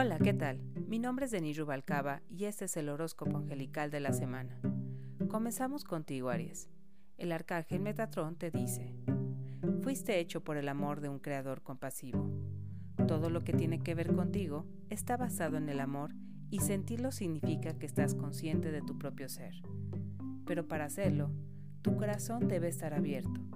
Hola, ¿qué tal? Mi nombre es Denis Rubalcaba y este es el horóscopo angelical de la semana. Comenzamos contigo, Aries. El arcángel Metatrón te dice, fuiste hecho por el amor de un creador compasivo. Todo lo que tiene que ver contigo está basado en el amor y sentirlo significa que estás consciente de tu propio ser. Pero para hacerlo, tu corazón debe estar abierto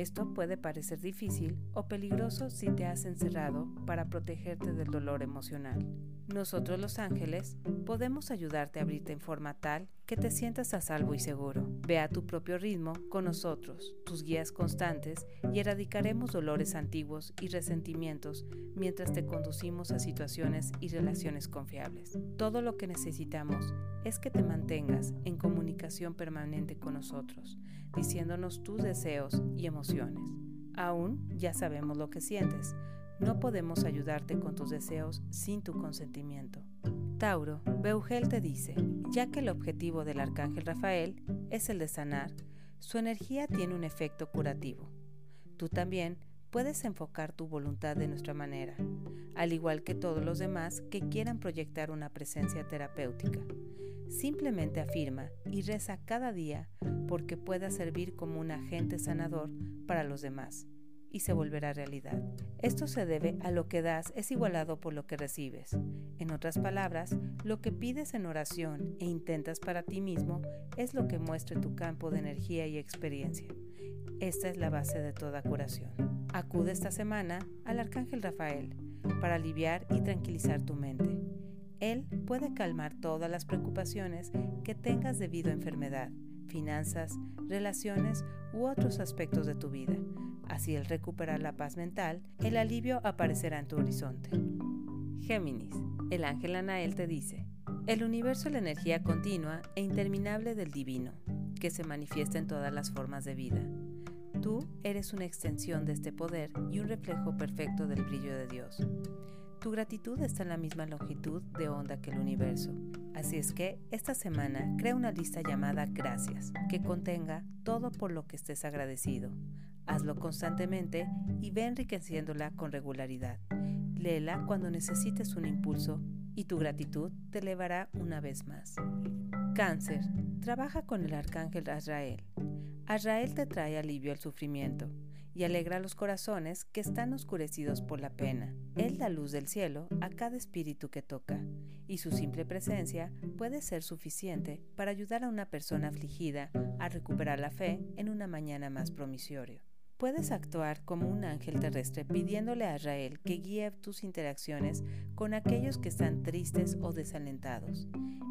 esto puede parecer difícil o peligroso si te has encerrado para protegerte del dolor emocional. Nosotros los ángeles podemos ayudarte a abrirte en forma tal que te sientas a salvo y seguro. Ve a tu propio ritmo con nosotros, tus guías constantes, y erradicaremos dolores antiguos y resentimientos mientras te conducimos a situaciones y relaciones confiables. Todo lo que necesitamos es que te mantengas en comunicación permanente con nosotros, diciéndonos tus deseos y emociones. Aún ya sabemos lo que sientes, no podemos ayudarte con tus deseos sin tu consentimiento. Tauro, Beugel te dice, ya que el objetivo del arcángel Rafael es el de sanar, su energía tiene un efecto curativo. Tú también puedes enfocar tu voluntad de nuestra manera, al igual que todos los demás que quieran proyectar una presencia terapéutica. Simplemente afirma y reza cada día porque pueda servir como un agente sanador para los demás y se volverá realidad. Esto se debe a lo que das es igualado por lo que recibes. En otras palabras, lo que pides en oración e intentas para ti mismo es lo que muestra tu campo de energía y experiencia. Esta es la base de toda curación. Acude esta semana al Arcángel Rafael para aliviar y tranquilizar tu mente. Él puede calmar todas las preocupaciones que tengas debido a enfermedad, finanzas, relaciones u otros aspectos de tu vida Así al recuperar la paz mental, el alivio aparecerá en tu horizonte. Géminis, el ángel Anael te dice, el universo es la energía continua e interminable del divino, que se manifiesta en todas las formas de vida. Tú eres una extensión de este poder y un reflejo perfecto del brillo de Dios. Tu gratitud está en la misma longitud de onda que el universo. Así es que esta semana crea una lista llamada Gracias, que contenga todo por lo que estés agradecido. Hazlo constantemente y ve enriqueciéndola con regularidad. Léela cuando necesites un impulso y tu gratitud te elevará una vez más. Cáncer. Trabaja con el arcángel Azrael. Azrael te trae alivio al sufrimiento y alegra los corazones que están oscurecidos por la pena. Él da luz del cielo a cada espíritu que toca, y su simple presencia puede ser suficiente para ayudar a una persona afligida a recuperar la fe en una mañana más promisorio. Puedes actuar como un ángel terrestre pidiéndole a Israel que guíe tus interacciones con aquellos que están tristes o desalentados.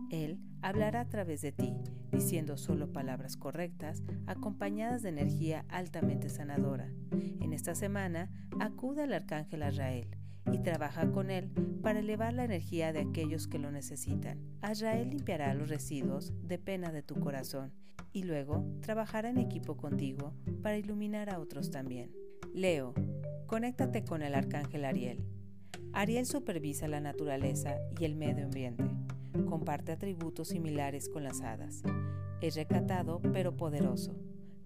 Él hablará a través de ti, diciendo solo palabras correctas, acompañadas de energía altamente sanadora. En esta semana, acude al arcángel Israel y trabaja con él para elevar la energía de aquellos que lo necesitan. Azrael limpiará los residuos de pena de tu corazón y luego trabajará en equipo contigo para iluminar a otros también. Leo, conéctate con el arcángel Ariel. Ariel supervisa la naturaleza y el medio ambiente. Comparte atributos similares con las hadas. Es recatado pero poderoso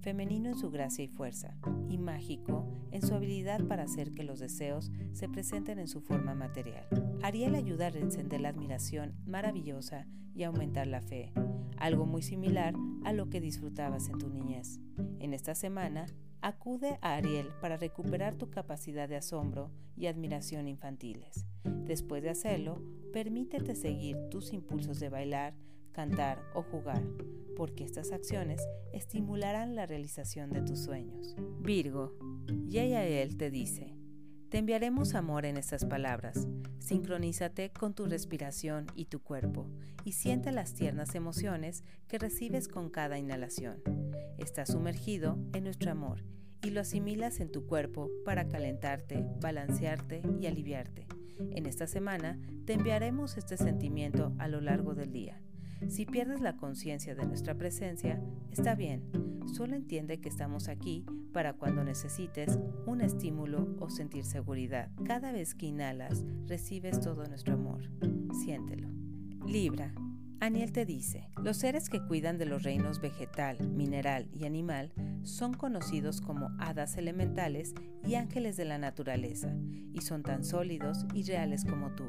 femenino en su gracia y fuerza, y mágico en su habilidad para hacer que los deseos se presenten en su forma material. Ariel ayuda a encender la admiración maravillosa y aumentar la fe, algo muy similar a lo que disfrutabas en tu niñez. En esta semana, acude a Ariel para recuperar tu capacidad de asombro y admiración infantiles. Después de hacerlo, permítete seguir tus impulsos de bailar, cantar o jugar, porque estas acciones estimularán la realización de tus sueños. Virgo, Yayael te dice, te enviaremos amor en estas palabras. Sincronízate con tu respiración y tu cuerpo y siente las tiernas emociones que recibes con cada inhalación. Estás sumergido en nuestro amor y lo asimilas en tu cuerpo para calentarte, balancearte y aliviarte. En esta semana te enviaremos este sentimiento a lo largo del día. Si pierdes la conciencia de nuestra presencia, está bien, solo entiende que estamos aquí para cuando necesites un estímulo o sentir seguridad. Cada vez que inhalas, recibes todo nuestro amor. Siéntelo. Libra. Aniel te dice, los seres que cuidan de los reinos vegetal, mineral y animal son conocidos como hadas elementales y ángeles de la naturaleza, y son tan sólidos y reales como tú.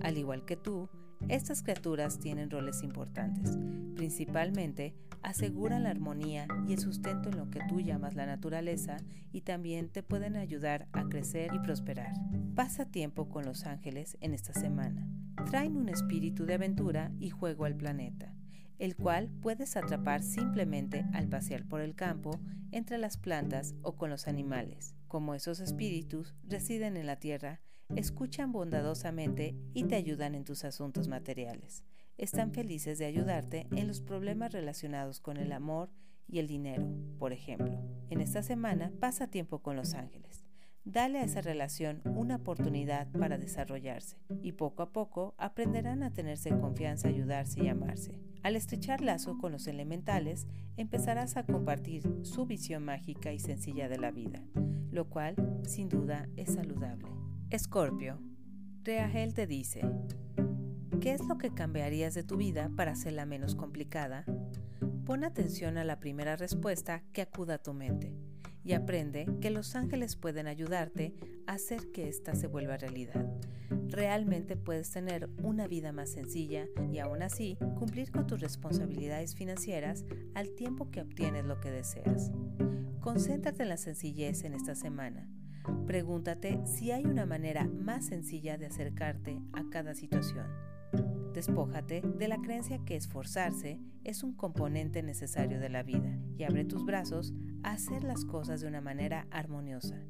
Al igual que tú, estas criaturas tienen roles importantes. Principalmente, aseguran la armonía y el sustento en lo que tú llamas la naturaleza y también te pueden ayudar a crecer y prosperar. Pasa tiempo con los ángeles en esta semana. Traen un espíritu de aventura y juego al planeta, el cual puedes atrapar simplemente al pasear por el campo, entre las plantas o con los animales. Como esos espíritus residen en la tierra, escuchan bondadosamente y te ayudan en tus asuntos materiales. Están felices de ayudarte en los problemas relacionados con el amor y el dinero, por ejemplo. En esta semana pasa tiempo con los ángeles. Dale a esa relación una oportunidad para desarrollarse y poco a poco aprenderán a tenerse confianza, ayudarse y amarse. Al estrechar lazo con los elementales, empezarás a compartir su visión mágica y sencilla de la vida, lo cual sin duda es saludable. Escorpio, Reagel te dice, ¿qué es lo que cambiarías de tu vida para hacerla menos complicada? Pon atención a la primera respuesta que acuda a tu mente y aprende que los ángeles pueden ayudarte a hacer que ésta se vuelva realidad. Realmente puedes tener una vida más sencilla y aún así cumplir con tus responsabilidades financieras al tiempo que obtienes lo que deseas. Concéntrate en la sencillez en esta semana Pregúntate si hay una manera más sencilla de acercarte a cada situación. Despójate de la creencia que esforzarse es un componente necesario de la vida y abre tus brazos a hacer las cosas de una manera armoniosa.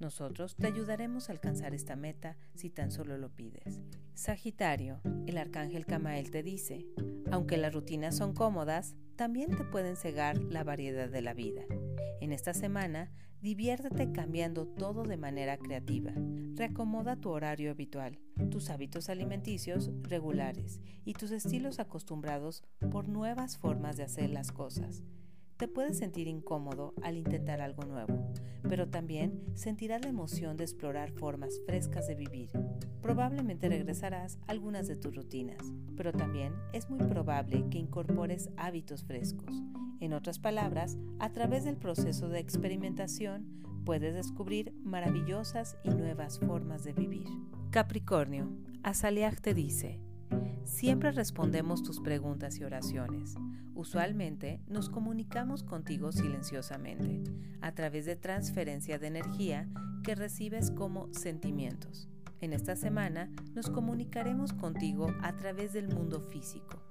Nosotros te ayudaremos a alcanzar esta meta si tan solo lo pides. Sagitario, el arcángel Camael te dice, aunque las rutinas son cómodas, también te pueden cegar la variedad de la vida. En esta semana, diviértete cambiando todo de manera creativa. Reacomoda tu horario habitual, tus hábitos alimenticios regulares y tus estilos acostumbrados por nuevas formas de hacer las cosas. Te puedes sentir incómodo al intentar algo nuevo, pero también sentirás la emoción de explorar formas frescas de vivir. Probablemente regresarás a algunas de tus rutinas, pero también es muy probable que incorpores hábitos frescos. En otras palabras, a través del proceso de experimentación puedes descubrir maravillosas y nuevas formas de vivir. Capricornio, Azaliag te dice, Siempre respondemos tus preguntas y oraciones. Usualmente nos comunicamos contigo silenciosamente, a través de transferencia de energía que recibes como sentimientos. En esta semana nos comunicaremos contigo a través del mundo físico.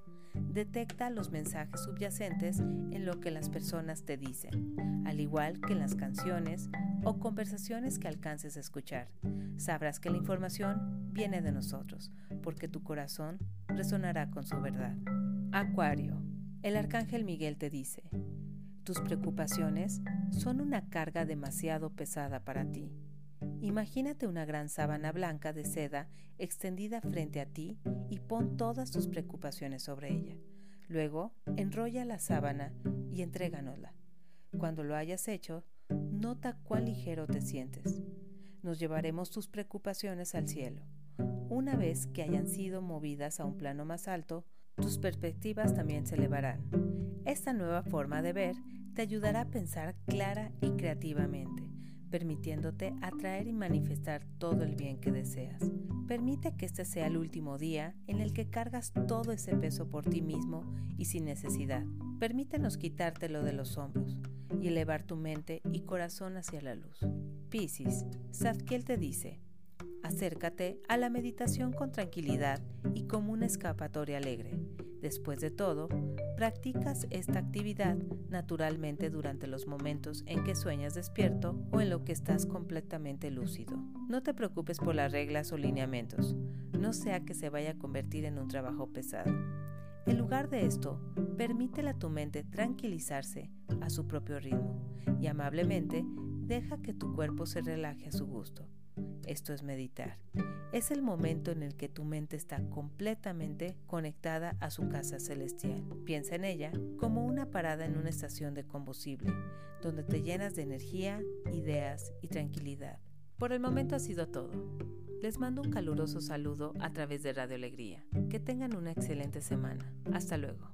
Detecta los mensajes subyacentes en lo que las personas te dicen, al igual que en las canciones o conversaciones que alcances a escuchar. Sabrás que la información viene de nosotros, porque tu corazón resonará con su verdad. Acuario, el arcángel Miguel te dice, tus preocupaciones son una carga demasiado pesada para ti. Imagínate una gran sábana blanca de seda extendida frente a ti y pon todas tus preocupaciones sobre ella. Luego, enrolla la sábana y entréganosla. Cuando lo hayas hecho, nota cuán ligero te sientes. Nos llevaremos tus preocupaciones al cielo. Una vez que hayan sido movidas a un plano más alto, tus perspectivas también se elevarán. Esta nueva forma de ver te ayudará a pensar clara y creativamente, permitiéndote atraer y manifestar todo el bien que deseas. Permite que este sea el último día en el que cargas todo ese peso por ti mismo y sin necesidad. Permítenos quitártelo de los hombros y elevar tu mente y corazón hacia la luz. Piscis, Zadkiel te dice, acércate a la meditación con tranquilidad y como una escapatoria alegre. Después de todo, practicas esta actividad naturalmente durante los momentos en que sueñas despierto o en lo que estás completamente lúcido. No te preocupes por las reglas o lineamientos, no sea que se vaya a convertir en un trabajo pesado. En lugar de esto, permítele a tu mente tranquilizarse a su propio ritmo y amablemente deja que tu cuerpo se relaje a su gusto. Esto es meditar. Es el momento en el que tu mente está completamente conectada a su casa celestial. Piensa en ella como una parada en una estación de combustible, donde te llenas de energía, ideas y tranquilidad. Por el momento ha sido todo. Les mando un caluroso saludo a través de Radio Alegría. Que tengan una excelente semana. Hasta luego.